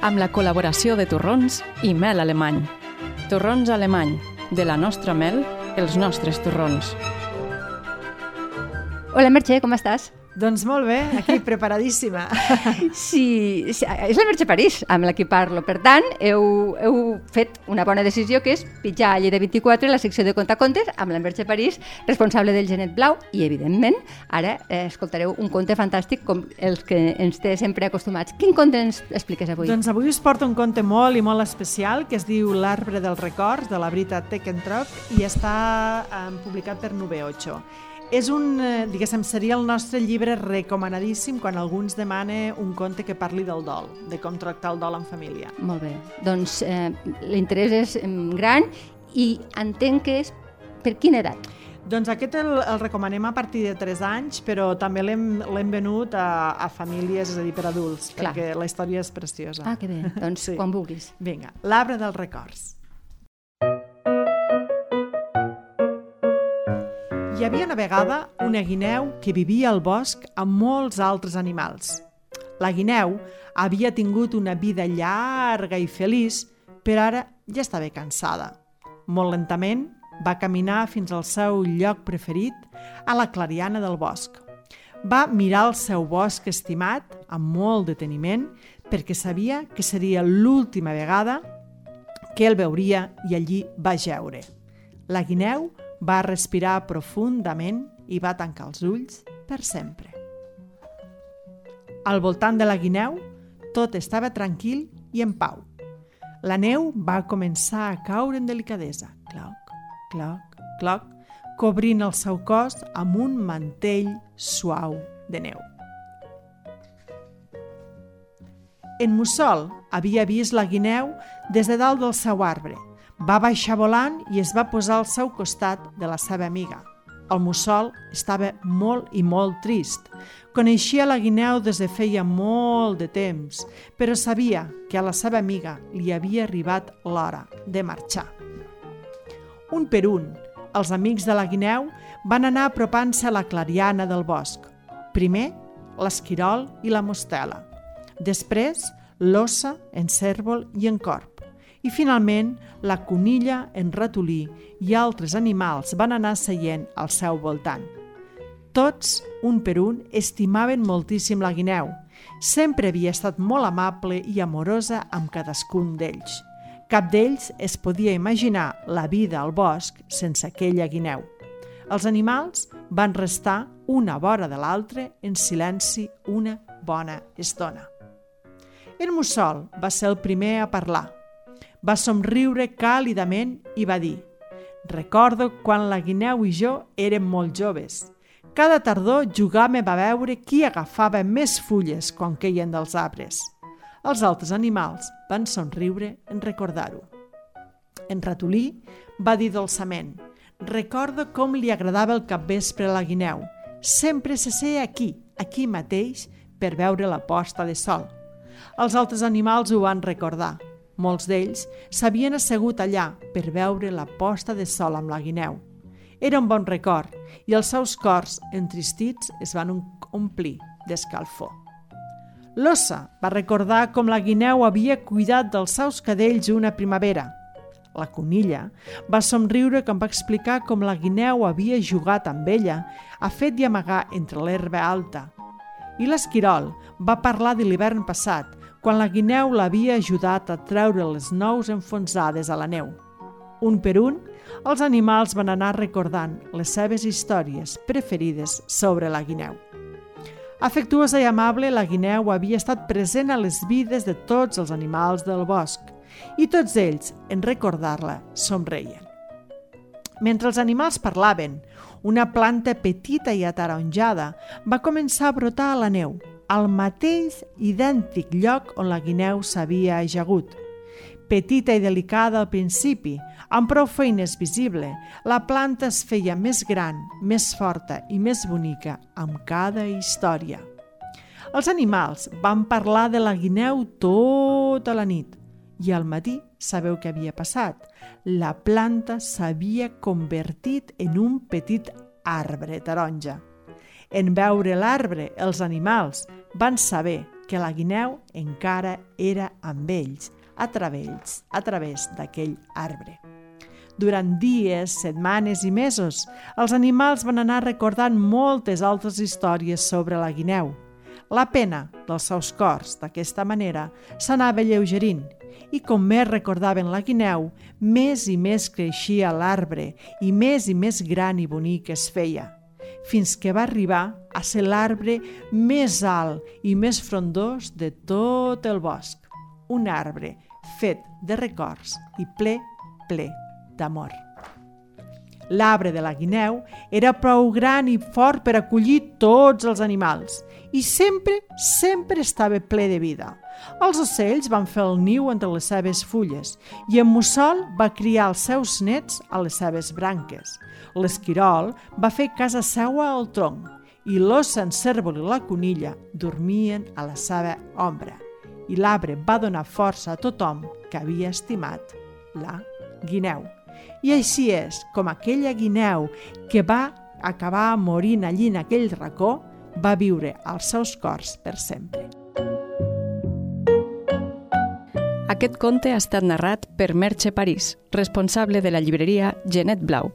amb la col·laboració de torrons i mel alemany. Torrons alemany, de la nostra mel, els nostres torrons. Hola Merche, com estàs? Doncs molt bé, aquí preparadíssima. Sí, sí és la Merche París amb la que parlo. Per tant, heu, heu fet una bona decisió que és pitjar a Lleida 24 la secció de contacontes amb la Merche París, responsable del Genet Blau, i evidentment ara eh, escoltareu un conte fantàstic com els que ens té sempre acostumats. Quin conte ens expliques avui? Doncs avui us porto un conte molt i molt especial que es diu L'arbre dels records de la Brita Teckentrop i està eh, publicat per Nube 8. És un, eh, diguéssim, seria el nostre llibre recomanadíssim quan algú ens demana un conte que parli del dol, de com tractar el dol en família. Molt bé. Doncs eh, l'interès és gran i entenc que és per quina edat? Doncs aquest el, el recomanem a partir de 3 anys, però també l'hem venut a, a famílies, és a dir, per adults, Clar. perquè la història és preciosa. Ah, que bé. Doncs sí. quan vulguis. Vinga, l'arbre dels records. Hi havia una vegada una guineu que vivia al bosc amb molts altres animals. La guineu havia tingut una vida llarga i feliç, però ara ja estava cansada. Molt lentament va caminar fins al seu lloc preferit, a la clariana del bosc. Va mirar el seu bosc estimat amb molt deteniment perquè sabia que seria l'última vegada que el veuria i allí va jeure. La guineu va respirar profundament i va tancar els ulls per sempre. Al voltant de la guineu, tot estava tranquil i en pau. La neu va començar a caure en delicadesa, cloc, cloc, cloc, cobrint el seu cos amb un mantell suau de neu. En Mussol havia vist la guineu des de dalt del seu arbre va baixar volant i es va posar al seu costat de la seva amiga. El mussol estava molt i molt trist. Coneixia la guineu des de feia molt de temps, però sabia que a la seva amiga li havia arribat l'hora de marxar. Un per un, els amics de la guineu van anar apropant-se a la clariana del bosc. Primer, l'esquirol i la mostela. Després, l'ossa, en cèrvol i en corp. I finalment, la conilla, en ratolí i altres animals van anar seient al seu voltant. Tots, un per un, estimaven moltíssim la guineu. Sempre havia estat molt amable i amorosa amb cadascun d'ells. Cap d'ells es podia imaginar la vida al bosc sense aquella guineu. Els animals van restar una vora de l'altre en silenci una bona estona. En Mussol va ser el primer a parlar – va somriure càlidament i va dir «Recordo quan la guineu i jo érem molt joves. Cada tardor jugàvem a veure qui agafava més fulles quan queien dels arbres. Els altres animals van somriure en recordar-ho. En ratolí va dir dolçament «Recordo com li agradava el capvespre a la guineu. Sempre se seia aquí, aquí mateix, per veure la posta de sol». Els altres animals ho van recordar – molts d'ells s'havien assegut allà per veure la posta de sol amb la guineu. Era un bon record i els seus cors, entristits, es van omplir d'escalfor. L'ossa va recordar com la guineu havia cuidat dels seus cadells una primavera. La conilla va somriure quan va explicar com la guineu havia jugat amb ella, a fet amagar entre l'herba alta. I l'esquirol va parlar de l'hivern passat, quan la guineu l'havia ajudat a treure les nous enfonsades a la neu. Un per un, els animals van anar recordant les seves històries preferides sobre la guineu. Afectuosa i amable, la guineu havia estat present a les vides de tots els animals del bosc i tots ells, en recordar-la, somreien. Mentre els animals parlaven, una planta petita i ataronjada va començar a brotar a la neu – al mateix idèntic lloc on la guineu s'havia ajagut. Petita i delicada al principi, amb prou feines visible, la planta es feia més gran, més forta i més bonica amb cada història. Els animals van parlar de la guineu tota la nit i al matí sabeu què havia passat. La planta s'havia convertit en un petit arbre taronja. En veure l'arbre, els animals van saber que la guineu encara era amb ells, a través, a través d'aquell arbre. Durant dies, setmanes i mesos, els animals van anar recordant moltes altres històries sobre la guineu. La pena dels seus cors, d'aquesta manera, s'anava lleugerint i com més recordaven la guineu, més i més creixia l'arbre i més i més gran i bonic es feia, fins que va arribar a ser l'arbre més alt i més frondós de tot el bosc. Un arbre fet de records i ple, ple d'amor. L'arbre de la guineu era prou gran i fort per acollir tots els animals i sempre, sempre estava ple de vida. Els ocells van fer el niu entre les seves fulles i en Mussol va criar els seus nets a les seves branques. L'esquirol va fer casa seua al tronc i l'ossa en cèrvol i la conilla dormien a la seva ombra. I l'arbre va donar força a tothom que havia estimat la guineu. I així és com aquella guineu que va acabar morint allí en aquell racó va viure als seus cors per sempre. Aquest conte ha estat narrat per Merche París, responsable de la llibreria Genet Blau,